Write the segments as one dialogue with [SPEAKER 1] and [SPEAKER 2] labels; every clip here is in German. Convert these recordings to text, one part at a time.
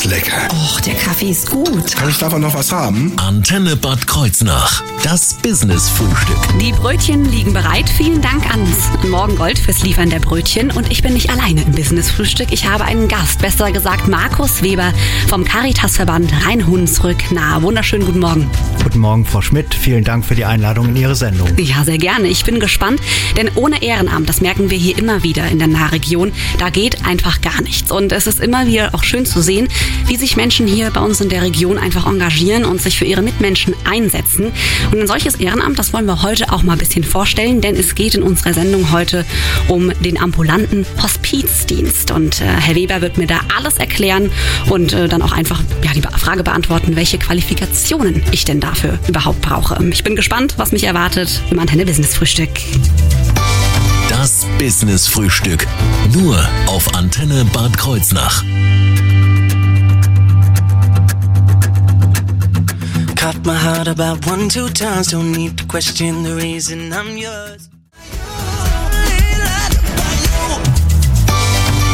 [SPEAKER 1] ist lecker.
[SPEAKER 2] Och, der Kaffee ist gut.
[SPEAKER 1] Kann ich davon noch was haben?
[SPEAKER 3] Antenne Bad Kreuznach. Das Business-Frühstück.
[SPEAKER 2] Die Brötchen liegen bereit. Vielen Dank ans Morgengold fürs Liefern der Brötchen. Und ich bin nicht alleine im Business-Frühstück. Ich habe einen Gast, besser gesagt Markus Weber vom Caritas-Verband Rhein-Hunsrück nahe. Wunderschönen guten Morgen.
[SPEAKER 4] Guten Morgen, Frau Schmidt. Vielen Dank für die Einladung in Ihre Sendung.
[SPEAKER 2] Ja, sehr gerne. Ich bin gespannt, denn ohne Ehrenamt, das merken wir hier immer wieder in der Nahregion, da geht einfach gar nichts. Und es ist immer wieder auch schön zu sehen, wie sich Menschen hier bei uns in der Region einfach engagieren und sich für ihre Mitmenschen einsetzen. Und ein solches Ehrenamt, das wollen wir heute auch mal ein bisschen vorstellen, denn es geht in unserer Sendung heute um den ambulanten Hospizdienst. Und äh, Herr Weber wird mir da alles erklären und äh, dann auch einfach ja, die Frage beantworten, welche Qualifikationen ich denn dafür überhaupt brauche. Ich bin gespannt, was mich erwartet im Antenne Business Frühstück.
[SPEAKER 3] Das Business-Frühstück. Nur auf Antenne Bad Kreuznach.
[SPEAKER 5] Caught my heart about one, two times. Don't need to question the reason I'm yours.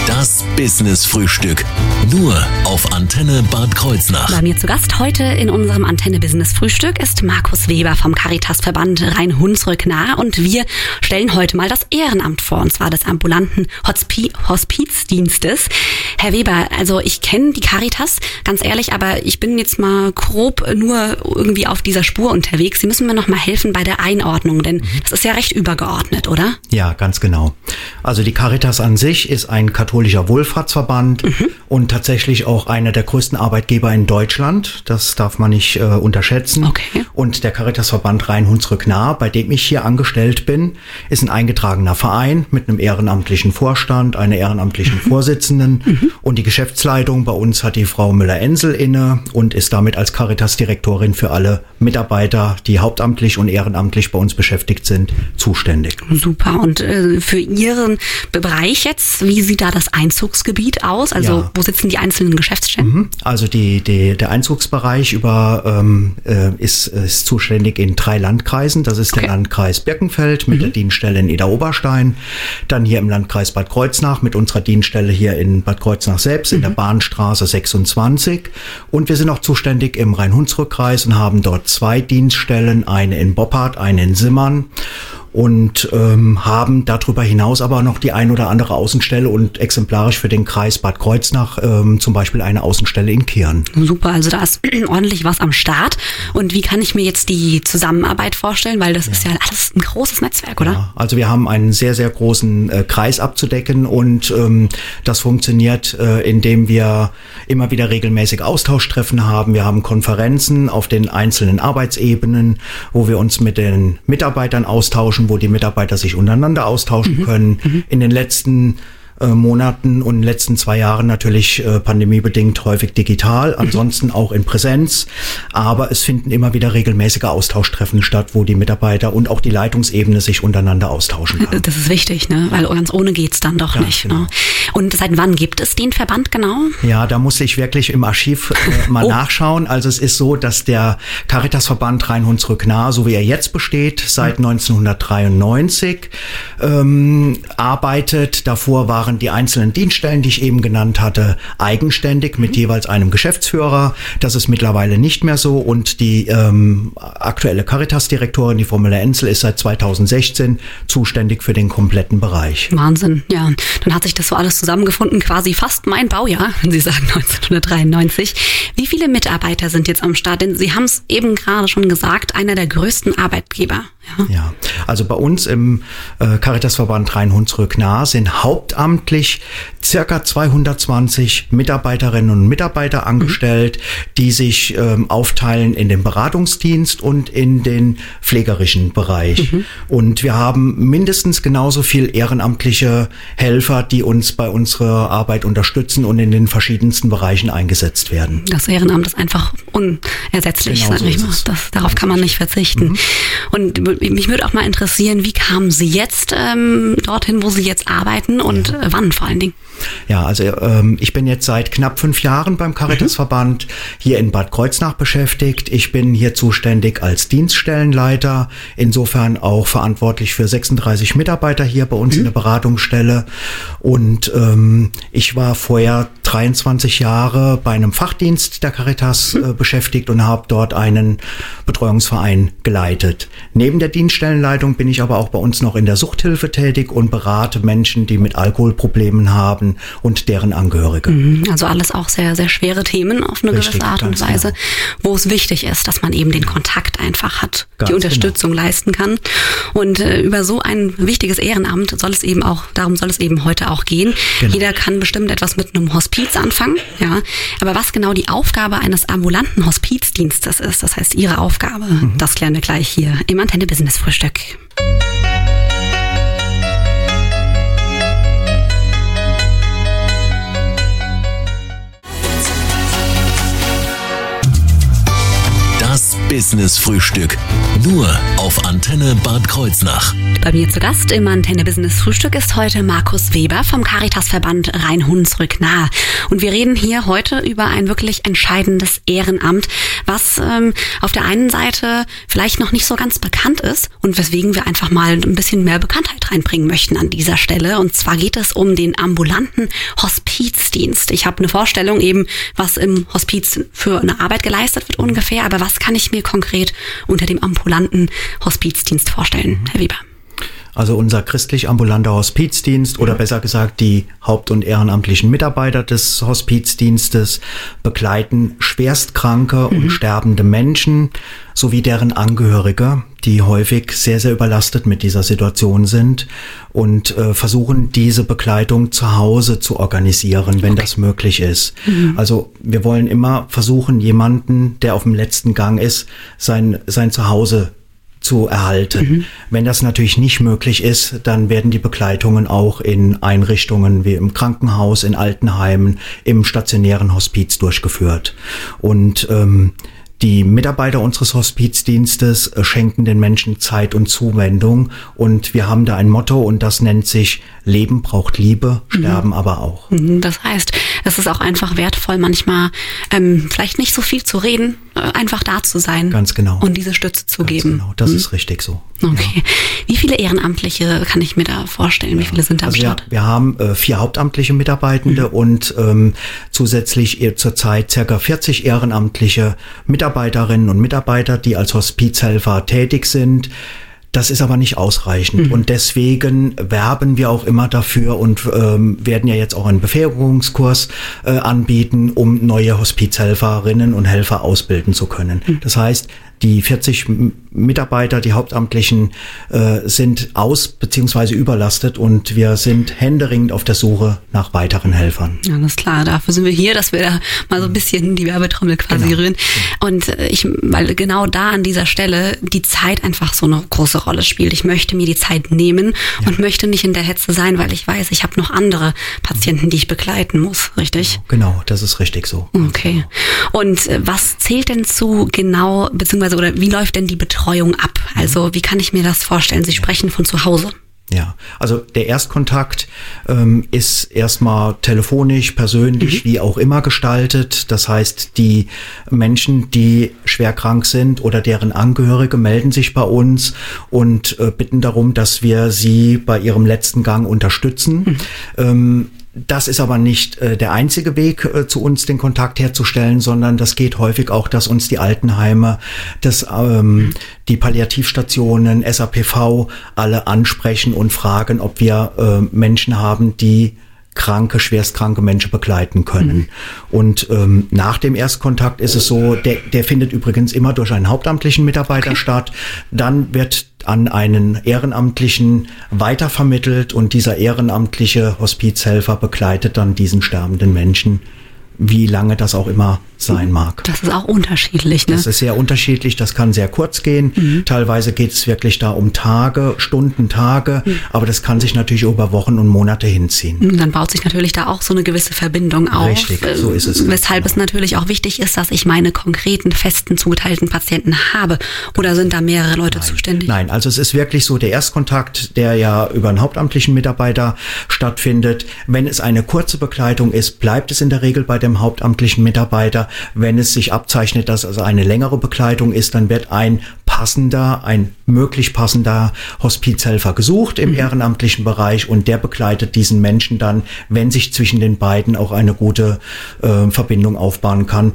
[SPEAKER 3] Das Business-Frühstück. Nur auf Antenne Bad Kreuznach.
[SPEAKER 2] Bei mir zu Gast heute in unserem Antenne Business Frühstück ist Markus Weber vom Caritas-Verband Rhein-Hunsrück nahe und wir stellen heute mal das Ehrenamt vor, und zwar des ambulanten Hospi Hospizdienstes. Herr Weber, also ich kenne die Caritas, ganz ehrlich, aber ich bin jetzt mal grob nur irgendwie auf dieser Spur unterwegs. Sie müssen mir noch mal helfen bei der Einordnung, denn das ist ja recht übergeordnet, oder?
[SPEAKER 4] Ja, ganz genau. Also die Caritas an sich ist ein katholischer Wohlfahrtsverband und tatsächlich auch einer der größten Arbeitgeber in Deutschland. Das darf man nicht äh, unterschätzen.
[SPEAKER 2] Okay.
[SPEAKER 4] Und der Caritasverband Rhein-Hunsrück-Nah, bei dem ich hier angestellt bin, ist ein eingetragener Verein mit einem ehrenamtlichen Vorstand, einer ehrenamtlichen Vorsitzenden und die Geschäftsleitung bei uns hat die Frau Müller-Ensel inne und ist damit als Caritas-Direktorin für alle Mitarbeiter, die hauptamtlich und ehrenamtlich bei uns beschäftigt sind, zuständig.
[SPEAKER 2] Super. Und äh, für Ihren Bereich jetzt, wie sieht da das Einzugsgebiet aus? Also
[SPEAKER 4] Ja.
[SPEAKER 2] wo sitzen die einzelnen Geschäftsstellen?
[SPEAKER 4] Mhm. Also die, die, der Einzugsbereich über ähm, äh, ist, ist zuständig in drei Landkreisen. Das ist
[SPEAKER 2] Okay.
[SPEAKER 4] der Landkreis Birkenfeld mit der Dienststelle in Ida-Oberstein, dann hier im Landkreis Bad Kreuznach mit unserer Dienststelle hier in Bad Kreuznach selbst in der Bahnstraße 26 und wir sind auch zuständig im Rhein-Hunsrück-Kreis und haben dort zwei Dienststellen, eine in Boppard, eine in Simmern und ähm, haben darüber hinaus aber noch die ein oder andere Außenstelle und exemplarisch für den Kreis Bad Kreuznach ähm, zum Beispiel eine Außenstelle in Kirn.
[SPEAKER 2] Super, also da ist ordentlich was am Start. Und wie kann ich mir jetzt die Zusammenarbeit vorstellen? Weil das ist ja alles ein großes Netzwerk, oder?
[SPEAKER 4] Ja, also wir haben einen sehr, sehr großen äh, Kreis abzudecken und ähm, das funktioniert, äh, indem wir immer wieder regelmäßig Austauschtreffen haben. Wir haben Konferenzen auf den einzelnen Arbeitsebenen, wo wir uns mit den Mitarbeitern austauschen, wo die Mitarbeiter sich untereinander austauschen können. In den letzten äh, Monaten und letzten zwei Jahren natürlich äh, pandemiebedingt häufig digital, ansonsten auch in Präsenz. Aber es finden immer wieder regelmäßige Austauschtreffen statt, wo die Mitarbeiter und auch die Leitungsebene sich untereinander austauschen kann.
[SPEAKER 2] Das ist wichtig, ne? Weil ganz ohne geht's dann doch
[SPEAKER 4] Ja,
[SPEAKER 2] nicht.
[SPEAKER 4] genau.
[SPEAKER 2] Ne? Und seit wann gibt es den Verband genau?
[SPEAKER 4] Ja, da muss ich wirklich im Archiv äh, mal
[SPEAKER 2] Oh.
[SPEAKER 4] nachschauen. Also es ist so, dass der Caritasverband Rhein-Hunsrück-Nah, so wie er jetzt besteht, seit 1993 ähm, arbeitet. Davor waren die einzelnen Dienststellen, die ich eben genannt hatte, eigenständig mit jeweils einem Geschäftsführer. Das ist mittlerweile nicht mehr so. Und die ähm, aktuelle Caritas-Direktorin, die Frau Müller-Enzel, ist seit 2016 zuständig für den kompletten Bereich.
[SPEAKER 2] Wahnsinn, ja. Dann hat sich das so alles zusammengefunden, quasi fast mein Baujahr, wenn Sie sagen 1993. Wie viele Mitarbeiter sind jetzt am Start? Denn Sie haben es eben gerade schon gesagt, einer der größten Arbeitgeber. Ja.
[SPEAKER 4] Ja, also bei uns im äh, Caritasverband Rhein-Hunsrück-Nah sind hauptamtlich circa 220 Mitarbeiterinnen und Mitarbeiter angestellt, die sich ähm, aufteilen in den Beratungsdienst und in den pflegerischen Bereich. Und wir haben mindestens genauso viel ehrenamtliche Helfer, die uns bei unserer Arbeit unterstützen und in den verschiedensten Bereichen eingesetzt werden.
[SPEAKER 2] Das Ehrenamt ist einfach unersetzlich,
[SPEAKER 4] Genau
[SPEAKER 2] sag
[SPEAKER 4] so
[SPEAKER 2] ich mal. Das, darauf kann man nicht verzichten. Und mich würde auch mal interessieren, wie kamen Sie jetzt ähm, dorthin, wo Sie jetzt arbeiten und äh, wann vor allen Dingen?
[SPEAKER 4] Ja, also ähm, ich bin jetzt seit knapp fünf Jahren beim Caritasverband hier in Bad Kreuznach beschäftigt. Ich bin hier zuständig als Dienststellenleiter, insofern auch verantwortlich für 36 Mitarbeiter hier bei uns mhm. in der Beratungsstelle. Und ähm, ich war vorher 23 Jahre bei einem Fachdienst der Caritas äh, beschäftigt und habe dort einen Betreuungsverein geleitet. Neben der Dienststellenleitung bin ich aber auch bei uns noch in der Suchthilfe tätig und berate Menschen, die mit Alkoholproblemen haben und deren Angehörige.
[SPEAKER 2] Mhm. Also alles auch sehr, sehr schwere Themen auf eine Richtig, gewisse Art und Weise, genau. wo es wichtig ist, dass man eben den Kontakt einfach hat, ganz die Unterstützung genau. leisten kann. Und äh, über so ein wichtiges Ehrenamt soll es eben auch, darum soll es eben heute auch gehen. Genau. Jeder kann bestimmt etwas mit einem Hospiz anfangen, ja. Aber was genau die Aufgabe eines ambulanten Hospizdienstes ist, das heißt Ihre Aufgabe, mhm. das klären wir gleich hier im Antenne Business Frühstück.
[SPEAKER 3] Business Frühstück. Nur auf Antenne Bad Kreuznach.
[SPEAKER 2] Bei mir zu Gast im Antenne Business Frühstück ist heute Markus Weber vom Caritasverband Rhein-Hunsrück-Nahe. Und wir reden hier heute über ein wirklich entscheidendes Ehrenamt, was ähm, auf der einen Seite vielleicht noch nicht so ganz bekannt ist und weswegen wir einfach mal ein bisschen mehr Bekanntheit reinbringen möchten an dieser Stelle. Und zwar geht es um den ambulanten Hospizdienst. Ich habe eine Vorstellung eben, was im Hospiz für eine Arbeit geleistet wird ungefähr, aber was kann ich mir konkret unter dem ambulanten Hospizdienst vorstellen, Herr Weber?
[SPEAKER 4] Also unser christlich ambulanter Hospizdienst oder besser gesagt die haupt- und ehrenamtlichen Mitarbeiter des Hospizdienstes begleiten schwerstkranke mhm. und sterbende Menschen sowie deren Angehörige, die häufig sehr, sehr überlastet mit dieser Situation sind und äh, versuchen, diese Begleitung zu Hause zu organisieren, wenn okay. das möglich ist. Mhm. Also wir wollen immer versuchen, jemanden, der auf dem letzten Gang ist, sein, sein Zuhause zu erhalten. Mhm. Wenn das natürlich nicht möglich ist, dann werden die Begleitungen auch in Einrichtungen wie im Krankenhaus, in Altenheimen, im stationären Hospiz durchgeführt. Und ähm, die Mitarbeiter unseres Hospizdienstes äh, schenken den Menschen Zeit und Zuwendung und wir haben da ein Motto und das nennt sich Leben braucht Liebe, Sterben mhm. aber auch.
[SPEAKER 2] Mhm, das heißt, es ist auch einfach wertvoll, manchmal ähm, vielleicht nicht so viel zu reden, äh, einfach da zu sein.
[SPEAKER 4] Ganz genau.
[SPEAKER 2] Und diese Stütze zu
[SPEAKER 4] Ganz
[SPEAKER 2] geben.
[SPEAKER 4] Genau, das mhm. ist richtig so.
[SPEAKER 2] Okay. Ja. Wie viele Ehrenamtliche kann ich mir da vorstellen? Wie viele sind da
[SPEAKER 4] also
[SPEAKER 2] am Start?
[SPEAKER 4] Wir, wir haben äh, vier hauptamtliche Mitarbeitende mhm. und ähm, zusätzlich zurzeit circa 40 ehrenamtliche Mitarbeiterinnen und Mitarbeiter, die als Hospizhelfer tätig sind. Das ist aber nicht ausreichend. Mhm. Und deswegen werben wir auch immer dafür und ähm, werden ja jetzt auch einen Befähigungskurs äh, anbieten, um neue Hospizhelferinnen und Helfer ausbilden zu können. Mhm. Das heißt, die 40 Mitarbeiter, die Hauptamtlichen, äh, sind aus- bzw. überlastet und wir sind händeringend auf der Suche nach weiteren Helfern.
[SPEAKER 2] Alles klar, dafür sind wir hier, dass wir da mal so ein bisschen die Werbetrommel quasi genau. rühren. Und äh, ich, weil genau da an dieser Stelle die Zeit einfach so eine große Rolle spielt. Ich möchte mir die Zeit nehmen ja. und möchte nicht in der Hetze sein, weil ich weiß, ich habe noch andere Patienten, die ich begleiten muss, richtig?
[SPEAKER 4] Genau, das ist richtig so.
[SPEAKER 2] Okay. Und äh, was zählt denn zu genau, beziehungsweise beziehungsweise oder wie läuft denn die Betreuung ab? Also wie kann ich mir das vorstellen? Sie sprechen von zu Hause.
[SPEAKER 4] Ja, also der Erstkontakt ähm, ist erstmal telefonisch, persönlich, mhm. wie auch immer gestaltet. Das heißt, die Menschen, die schwer krank sind oder deren Angehörige melden sich bei uns und äh, bitten darum, dass wir sie bei ihrem letzten Gang unterstützen. Mhm. Ähm, das ist aber nicht äh, der einzige Weg, äh, zu uns den Kontakt herzustellen, sondern das geht häufig auch, dass uns die Altenheime, das, ähm, die Palliativstationen, SAPV alle ansprechen und fragen, ob wir äh, Menschen haben, die kranke, schwerstkranke Menschen begleiten können. Mhm. Und ähm, nach dem Erstkontakt ist es so, der, der findet übrigens immer durch einen hauptamtlichen Mitarbeiter okay. statt. Dann wird an einen Ehrenamtlichen weitervermittelt und dieser ehrenamtliche Hospizhelfer begleitet dann diesen sterbenden Menschen, wie lange das auch immer sein mag.
[SPEAKER 2] Das ist auch unterschiedlich, ne?
[SPEAKER 4] Das ist sehr unterschiedlich, das kann sehr kurz gehen. Mhm. Teilweise geht es wirklich da um Tage, Stunden, Tage, mhm. aber das kann sich natürlich über Wochen und Monate hinziehen.
[SPEAKER 2] Dann baut sich natürlich da auch so eine gewisse Verbindung auf.
[SPEAKER 4] Richtig, so ist es.
[SPEAKER 2] Weshalb genau. es natürlich auch wichtig ist, dass ich meine konkreten, festen, zugeteilten Patienten habe. Oder sind da mehrere Leute
[SPEAKER 4] Nein.
[SPEAKER 2] zuständig?
[SPEAKER 4] Nein, also es ist wirklich so der Erstkontakt, der ja über einen hauptamtlichen Mitarbeiter stattfindet. Wenn es eine kurze Begleitung ist, bleibt es in der Regel bei dem hauptamtlichen Mitarbeiter. Wenn es sich abzeichnet, dass also eine längere Begleitung ist, dann wird ein passender, ein möglich passender Hospizhelfer gesucht im mhm. ehrenamtlichen Bereich und der begleitet diesen Menschen dann, wenn sich zwischen den beiden auch eine gute äh, Verbindung aufbauen kann,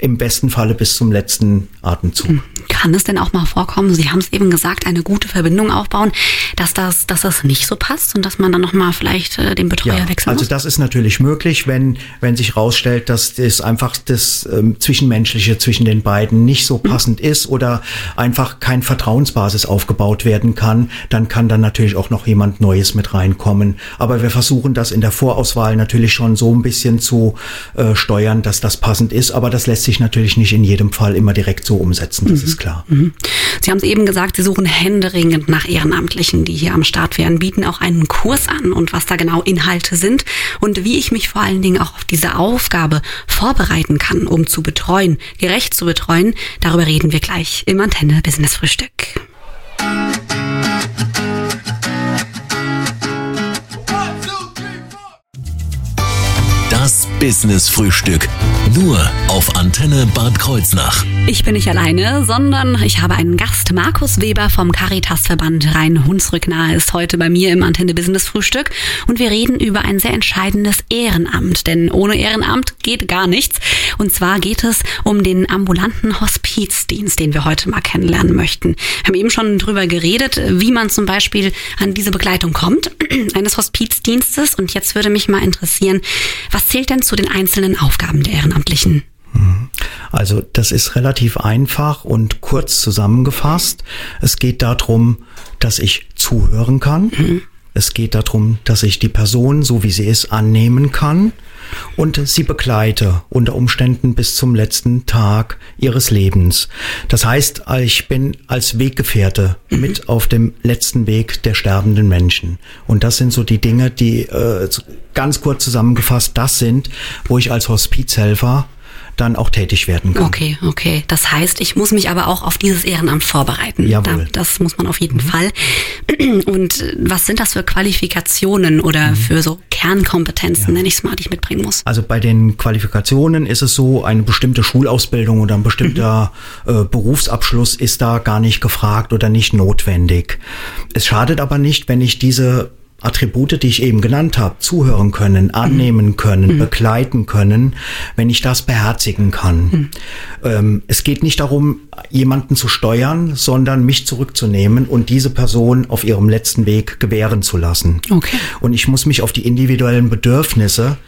[SPEAKER 4] im besten Falle bis zum letzten Atemzug. Hm.
[SPEAKER 2] Kann es denn auch mal vorkommen, Sie haben es eben gesagt, eine gute Verbindung aufbauen, dass das, dass das nicht so passt und dass man dann nochmal vielleicht äh, den Betreuer ja, wechseln
[SPEAKER 4] muss? Also das ist natürlich möglich, wenn, wenn sich rausstellt, dass das einfach das ähm, Zwischenmenschliche zwischen den beiden nicht so hm. passend mhm. ist oder einfach kein Vertrauensbasis aufgebaut werden kann, dann kann dann natürlich auch noch jemand Neues mit reinkommen. Aber wir versuchen das in der Vorauswahl natürlich schon so ein bisschen zu äh, steuern, dass das passend ist, aber das lässt sich sich natürlich nicht in jedem Fall immer direkt so umsetzen, das mhm. ist klar. Mhm.
[SPEAKER 2] Sie haben es eben gesagt, Sie suchen händeringend nach Ehrenamtlichen, die hier am Start wären, bieten auch einen Kurs an und was da genau Inhalte sind und wie ich mich vor allen Dingen auch auf diese Aufgabe vorbereiten kann, um zu betreuen, gerecht zu betreuen, darüber reden wir gleich im Antenne Business Frühstück.
[SPEAKER 3] Business Frühstück. Nur auf Antenne Bad Kreuznach.
[SPEAKER 2] Ich bin nicht alleine, sondern ich habe einen Gast. Markus Weber vom Caritasverband Rhein-Hunsrück nahe ist heute bei mir im Antenne Business Frühstück und wir reden über ein sehr entscheidendes Ehrenamt, denn ohne Ehrenamt geht gar nichts. Und zwar geht es um den ambulanten Hospizdienst, den wir heute mal kennenlernen möchten. Wir haben eben schon drüber geredet, wie man zum Beispiel an diese Begleitung kommt, eines Hospizdienstes. Und jetzt würde mich mal interessieren, was zählt denn zu den einzelnen Aufgaben der Ehrenamtlichen?
[SPEAKER 4] Mhm. Also das ist relativ einfach und kurz zusammengefasst. Es geht darum, dass ich zuhören kann. Mhm. Es geht darum, dass ich die Person, so wie sie ist, annehmen kann und sie begleite unter Umständen bis zum letzten Tag ihres Lebens. Das heißt, ich bin als Weggefährte mhm. mit auf dem letzten Weg der sterbenden Menschen. Und das sind so die Dinge, die äh, ganz kurz zusammengefasst das sind, wo ich als Hospizhelfer dann auch tätig werden kann.
[SPEAKER 2] Okay, okay. Das heißt, ich muss mich aber auch auf dieses Ehrenamt vorbereiten.
[SPEAKER 4] Jawohl.
[SPEAKER 2] das muss man auf jeden mhm. Fall. Und was sind das für Qualifikationen oder mhm. für so Kernkompetenzen, ja. nenne ich es mal, die ich mitbringen muss?
[SPEAKER 4] Also bei den Qualifikationen ist es so, eine bestimmte Schulausbildung oder ein bestimmter mhm. äh, Berufsabschluss ist da gar nicht gefragt oder nicht notwendig. Es schadet aber nicht, wenn ich diese Attribute, die ich eben genannt habe, zuhören können, annehmen können, mhm. begleiten können, wenn ich das beherzigen kann. Mhm. Ähm, es geht nicht darum, jemanden zu steuern, sondern mich zurückzunehmen und diese Person auf ihrem letzten Weg gewähren zu lassen.
[SPEAKER 2] Okay.
[SPEAKER 4] Und ich muss mich auf die individuellen Bedürfnisse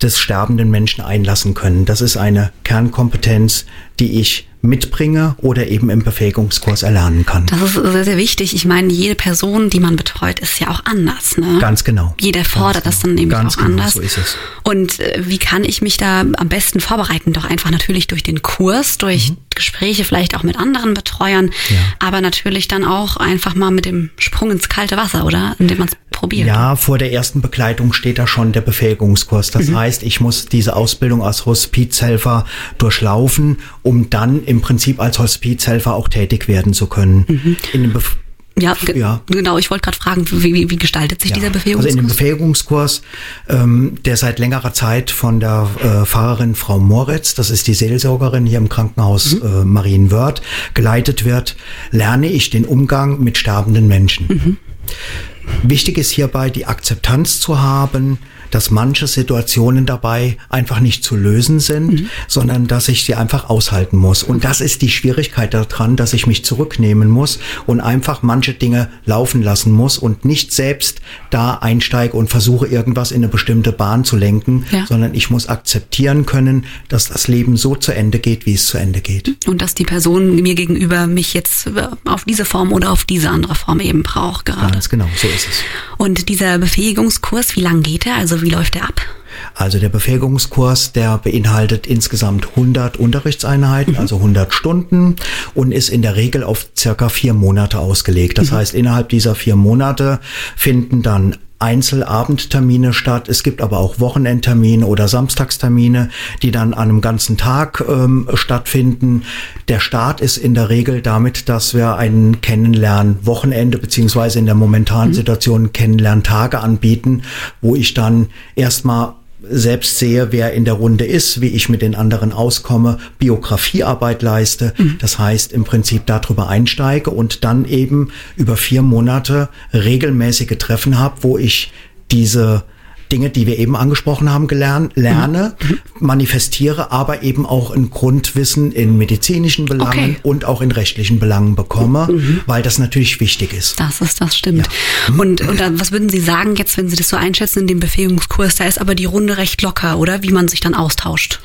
[SPEAKER 4] des sterbenden Menschen einlassen können. Das ist eine Kernkompetenz, die ich mitbringe oder eben im Befähigungskurs erlernen kann.
[SPEAKER 2] Das ist sehr, sehr wichtig. Ich meine, jede Person, die man betreut, ist ja auch anders. Ne?
[SPEAKER 4] Ganz genau.
[SPEAKER 2] Jeder fordert
[SPEAKER 4] Ganz
[SPEAKER 2] das dann nämlich
[SPEAKER 4] Ganz
[SPEAKER 2] auch genau, anders.
[SPEAKER 4] So ist es.
[SPEAKER 2] Und äh, wie kann ich mich da am besten vorbereiten? Doch einfach natürlich durch den Kurs, durch mhm. Gespräche vielleicht auch mit anderen Betreuern, ja. aber natürlich dann auch einfach mal mit dem Sprung ins kalte Wasser, oder? Indem man es probiert.
[SPEAKER 4] Ja, vor der ersten Begleitung steht da schon der Befähigungskurs. Das mhm. heißt, ich muss diese Ausbildung als Hospizhelfer durchlaufen, um dann im Prinzip als Hospizhelfer auch tätig werden zu können. Mhm. In dem Bef
[SPEAKER 2] ja, ja, genau. Ich wollte gerade fragen, wie, wie, gestaltet sich ja. dieser Befähigungskurs?
[SPEAKER 4] Also in dem Befähigungskurs, ähm, der seit längerer Zeit von der äh, Pfarrerin Frau Moritz, das ist die Seelsorgerin hier im Krankenhaus mhm. äh, Marienwörth, geleitet wird, lerne ich den Umgang mit sterbenden Menschen. Mhm. Wichtig ist hierbei die Akzeptanz zu haben, dass manche Situationen dabei einfach nicht zu lösen sind, mhm. sondern dass ich sie einfach aushalten muss. Und das ist die Schwierigkeit daran, dass ich mich zurücknehmen muss und einfach manche Dinge laufen lassen muss und nicht selbst da einsteige und versuche irgendwas in eine bestimmte Bahn zu lenken, ja. sondern ich muss akzeptieren können, dass das Leben so zu Ende geht, wie es zu Ende geht.
[SPEAKER 2] Und dass die Person mir gegenüber mich jetzt auf diese Form oder auf diese andere Form eben braucht gerade.
[SPEAKER 4] Ganz genau, so ist es.
[SPEAKER 2] Und dieser Befähigungskurs, wie lang geht er? Also wie läuft der ab?
[SPEAKER 4] Also der Befähigungskurs, der beinhaltet insgesamt 100 Unterrichtseinheiten, mhm. also 100 Stunden und ist in der Regel auf circa vier Monate ausgelegt. Das mhm. heißt, innerhalb dieser vier Monate finden dann Einzelabendtermine statt. Es gibt aber auch Wochenendtermine oder Samstagstermine, die dann an einem ganzen Tag ähm, stattfinden. Der Start ist in der Regel damit, dass wir einen Kennenlernen-Wochenende beziehungsweise in der momentanen mhm. Situation Kennenlerntage anbieten, wo ich dann erstmal selbst sehe, wer in der Runde ist, wie ich mit den anderen auskomme, Biografiearbeit leiste. Mhm. Das heißt, im Prinzip darüber einsteige und dann eben über vier Monate regelmäßige Treffen habe, wo ich diese Dinge, die wir eben angesprochen haben, gelernt, lerne, mhm. mhm. manifestiere, aber eben auch ein Grundwissen in medizinischen Belangen okay. und auch in rechtlichen Belangen bekomme, mhm. weil das natürlich wichtig ist.
[SPEAKER 2] Das ist, das stimmt. Ja. Und, und dann, was würden Sie sagen jetzt, wenn Sie das so einschätzen in dem Befähigungskurs? Da ist aber die Runde recht locker, oder? Wie man sich dann austauscht.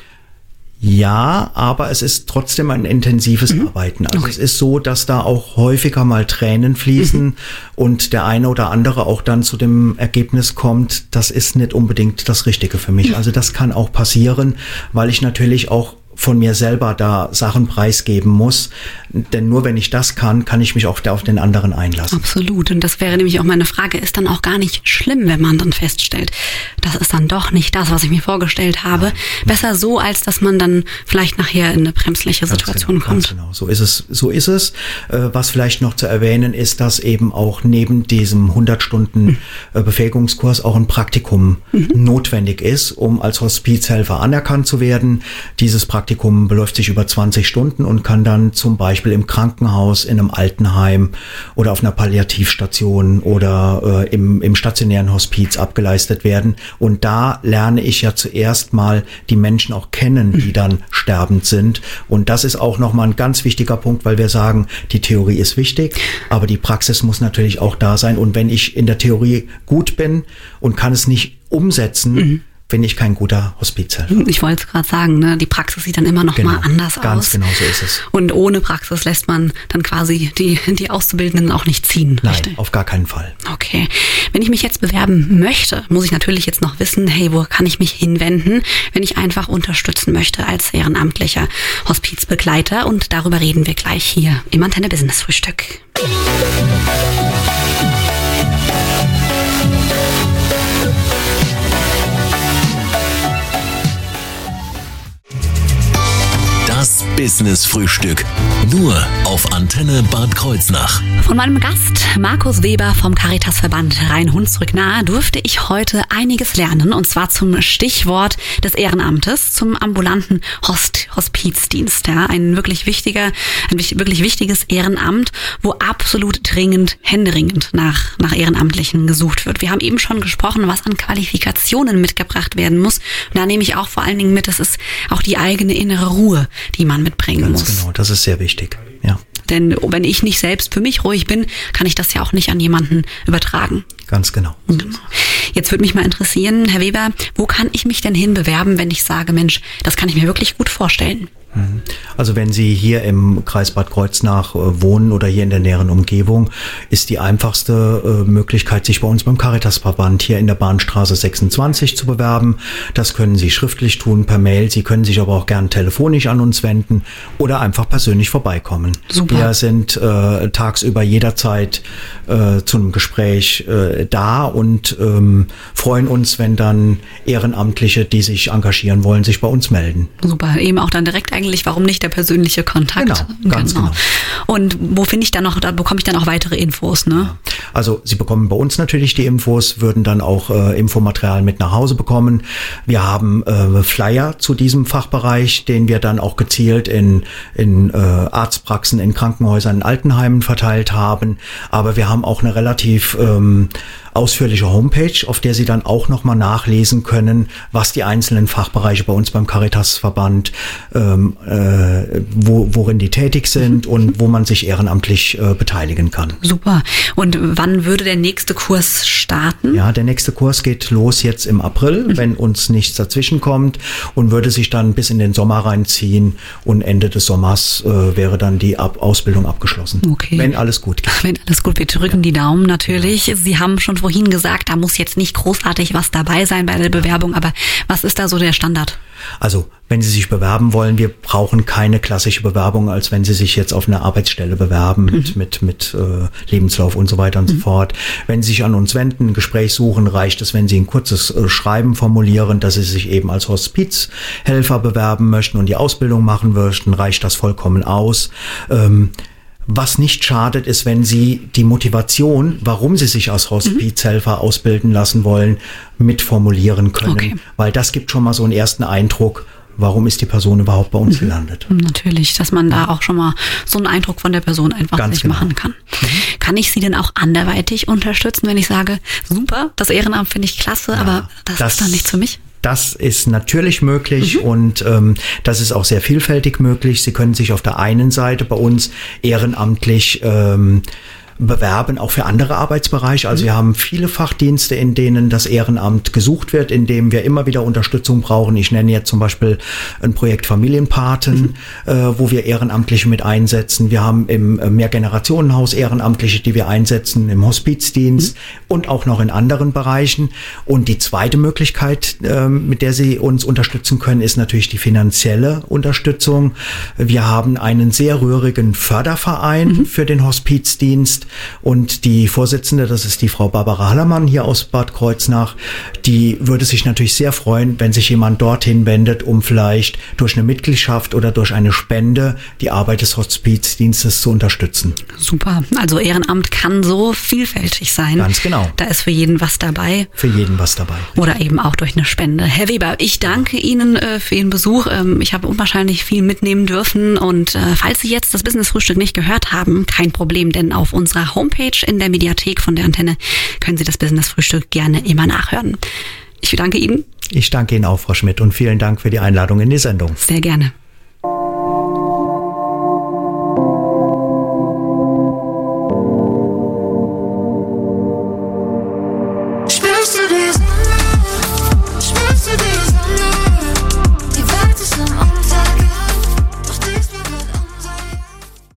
[SPEAKER 4] Ja, aber es ist trotzdem ein intensives mhm. Arbeiten. Also okay. es ist so, dass da auch häufiger mal Tränen fließen mhm. und der eine oder andere auch dann zu dem Ergebnis kommt, das ist nicht unbedingt das Richtige für mich. Mhm. Also das kann auch passieren, weil ich natürlich auch von mir selber da Sachen preisgeben muss. Denn nur wenn ich das kann, kann ich mich auch auf den anderen einlassen.
[SPEAKER 2] Absolut. Und das wäre nämlich auch meine Frage, ist dann auch gar nicht schlimm, wenn man dann feststellt, das ist dann doch nicht das, was ich mir vorgestellt habe. Nein. Besser so, als dass man dann vielleicht nachher in eine bremsliche Situation
[SPEAKER 4] genau,
[SPEAKER 2] kommt.
[SPEAKER 4] genau, so ist es. So ist es. Äh, was vielleicht noch zu erwähnen ist, dass eben auch neben diesem 100 Stunden mhm. Äh, Befähigungskurs auch ein Praktikum mhm. notwendig ist, um als Hospizhelfer anerkannt zu werden. Dieses Praktikum Praktikum beläuft sich über 20 Stunden und kann dann zum Beispiel im Krankenhaus, in einem Altenheim oder auf einer Palliativstation oder äh, im, im stationären Hospiz abgeleistet werden. Und da lerne ich ja zuerst mal die Menschen auch kennen, die dann sterbend sind. Und das ist auch nochmal ein ganz wichtiger Punkt, weil wir sagen, die Theorie ist wichtig, aber die Praxis muss natürlich auch da sein. Und wenn ich in der Theorie gut bin und kann es nicht umsetzen, mhm bin ich kein guter Hospizhelfer.
[SPEAKER 2] Ich wollte es gerade sagen, ne? die Praxis sieht dann immer noch genau, mal anders
[SPEAKER 4] ganz
[SPEAKER 2] aus.
[SPEAKER 4] Ganz genau so ist es.
[SPEAKER 2] Und ohne Praxis lässt man dann quasi die, die Auszubildenden auch nicht ziehen.
[SPEAKER 4] Nein, richtig? auf gar keinen Fall.
[SPEAKER 2] Okay. Wenn ich mich jetzt bewerben möchte, muss ich natürlich jetzt noch wissen, hey, wo kann ich mich hinwenden, wenn ich einfach unterstützen möchte als ehrenamtlicher Hospizbegleiter. Und darüber reden wir gleich hier im Antenne Business Frühstück.
[SPEAKER 3] Business Frühstück. Nur auf Antenne Bad Kreuznach.
[SPEAKER 2] Von meinem Gast Markus Weber vom Caritasverband Rhein-Hunsrück nahe durfte ich heute einiges lernen und zwar zum Stichwort des Ehrenamtes, zum ambulanten Host Hospizdienst. Ja, ein wirklich wichtiger, ein wirklich wichtiges Ehrenamt, wo absolut dringend, händeringend nach, nach Ehrenamtlichen gesucht wird. Wir haben eben schon gesprochen, was an Qualifikationen mitgebracht werden muss. Und da nehme ich auch vor allen Dingen mit, das ist auch die eigene innere Ruhe, die man mitbringen
[SPEAKER 4] Ganz
[SPEAKER 2] muss.
[SPEAKER 4] Genau, das ist sehr wichtig. Ja.
[SPEAKER 2] Denn wenn ich nicht selbst für mich ruhig bin, kann ich das ja auch nicht an jemanden übertragen.
[SPEAKER 4] Ganz genau.
[SPEAKER 2] genau. Jetzt würde mich mal interessieren, Herr Weber, wo kann ich mich denn hinbewerben, wenn ich sage, Mensch, das kann ich mir wirklich gut vorstellen?
[SPEAKER 4] Also wenn Sie hier im Kreis Bad Kreuznach äh, wohnen oder hier in der näheren Umgebung, ist die einfachste äh, Möglichkeit, sich bei uns beim Caritasverband hier in der Bahnstraße 26 zu bewerben. Das können Sie schriftlich tun, per Mail. Sie können sich aber auch gern telefonisch an uns wenden oder einfach persönlich vorbeikommen. Super. Wir sind äh, tagsüber jederzeit äh, zu einem Gespräch äh, da und ähm, freuen uns, wenn dann Ehrenamtliche, die sich engagieren wollen, sich bei uns melden.
[SPEAKER 2] Super, eben auch dann direkt eigentlich, warum nicht der persönliche Kontakt?
[SPEAKER 4] Genau, ganz genau. genau.
[SPEAKER 2] Und wo finde ich dann noch, da bekomme ich dann auch weitere Infos, ne?
[SPEAKER 4] Also Sie bekommen bei uns natürlich die Infos, würden dann auch äh, Infomaterial mit nach Hause bekommen. Wir haben äh, Flyer zu diesem Fachbereich, den wir dann auch gezielt in, in äh, Arztpraxen, in Krankenhäusern, in Altenheimen verteilt haben. Aber wir haben auch eine relativ ähm, ausführliche Homepage, auf der Sie dann auch nochmal nachlesen können, was die einzelnen Fachbereiche bei uns beim Caritasverband ähm, äh, wo, worin die tätig sind und wo man sich ehrenamtlich äh, beteiligen kann.
[SPEAKER 2] Super. Und wann würde der nächste Kurs starten?
[SPEAKER 4] Ja, der nächste Kurs geht los jetzt im April, mhm. wenn uns nichts dazwischen kommt und würde sich dann bis in den Sommer reinziehen und Ende des Sommers äh, wäre dann die Ab Ausbildung abgeschlossen.
[SPEAKER 2] Okay.
[SPEAKER 4] Wenn alles gut geht.
[SPEAKER 2] Wenn alles gut, wir drücken ja. die Daumen natürlich. Ja. Sie haben schon vorhin gesagt, da muss jetzt nicht großartig was dabei sein bei der Bewerbung, aber was ist da so der Standard?
[SPEAKER 4] Also, wenn Sie sich bewerben wollen, wir brauchen keine klassische Bewerbung, als wenn Sie sich jetzt auf eine Arbeitsstelle bewerben mit, mhm. mit, mit äh, Lebenslauf und so weiter und mhm. so fort. Wenn Sie sich an uns wenden, ein Gespräch suchen, reicht es, wenn Sie ein kurzes äh, Schreiben formulieren, dass Sie sich eben als Hospizhelfer bewerben möchten und die Ausbildung machen möchten, reicht das vollkommen aus. Ähm, was nicht schadet, ist, wenn Sie die Motivation, warum Sie sich als Hospizhelfer mhm. ausbilden lassen wollen, mitformulieren können. Okay. Weil das gibt schon mal so einen ersten Eindruck, warum ist die Person überhaupt bei uns mhm. gelandet.
[SPEAKER 2] Natürlich, dass man da auch schon mal so einen Eindruck von der Person einfach Ganz sich genau. machen kann. Mhm. Kann ich Sie denn auch anderweitig unterstützen, wenn ich sage, super, das Ehrenamt finde ich klasse, ja, aber das, das, ist dann nichts für mich?
[SPEAKER 4] Das ist natürlich möglich mhm. und ähm, das ist auch sehr vielfältig möglich. Sie können sich auf der einen Seite bei uns ehrenamtlich ähm, bewerben, auch für andere Arbeitsbereiche. Also wir haben viele Fachdienste, in denen das Ehrenamt gesucht wird, in dem wir immer wieder Unterstützung brauchen. Ich nenne jetzt zum Beispiel ein Projekt Familienpaten, mhm. äh, wo wir Ehrenamtliche mit einsetzen. Wir haben im äh, Mehrgenerationenhaus Ehrenamtliche, die wir einsetzen, im Hospizdienst mhm. und auch noch in anderen Bereichen. Und die zweite Möglichkeit, äh, mit der Sie uns unterstützen können, ist natürlich die finanzielle Unterstützung. Wir haben einen sehr rührigen Förderverein mhm. für den Hospizdienst und die Vorsitzende, das ist die Frau Barbara Hallermann hier aus Bad Kreuznach, die würde sich natürlich sehr freuen, wenn sich jemand dorthin wendet, um vielleicht durch eine Mitgliedschaft oder durch eine Spende die Arbeit des Hospizdienstes zu unterstützen.
[SPEAKER 2] Super. Also Ehrenamt kann so vielfältig sein.
[SPEAKER 4] Ganz genau.
[SPEAKER 2] Da ist für jeden was dabei.
[SPEAKER 4] Für jeden was dabei.
[SPEAKER 2] Oder eben auch durch eine Spende. Herr Weber, ich danke Ihnen äh, für Ihren Besuch. Ähm, ich habe unwahrscheinlich viel mitnehmen dürfen und äh, falls Sie jetzt das Business Frühstück nicht gehört haben, kein Problem, denn auf unserer unserer Homepage in der Mediathek von der Antenne können Sie das Business Frühstück gerne immer nachhören. Ich danke Ihnen.
[SPEAKER 4] Ich danke Ihnen auch, Frau Schmidt, und vielen Dank für die Einladung in die Sendung.
[SPEAKER 2] Sehr gerne.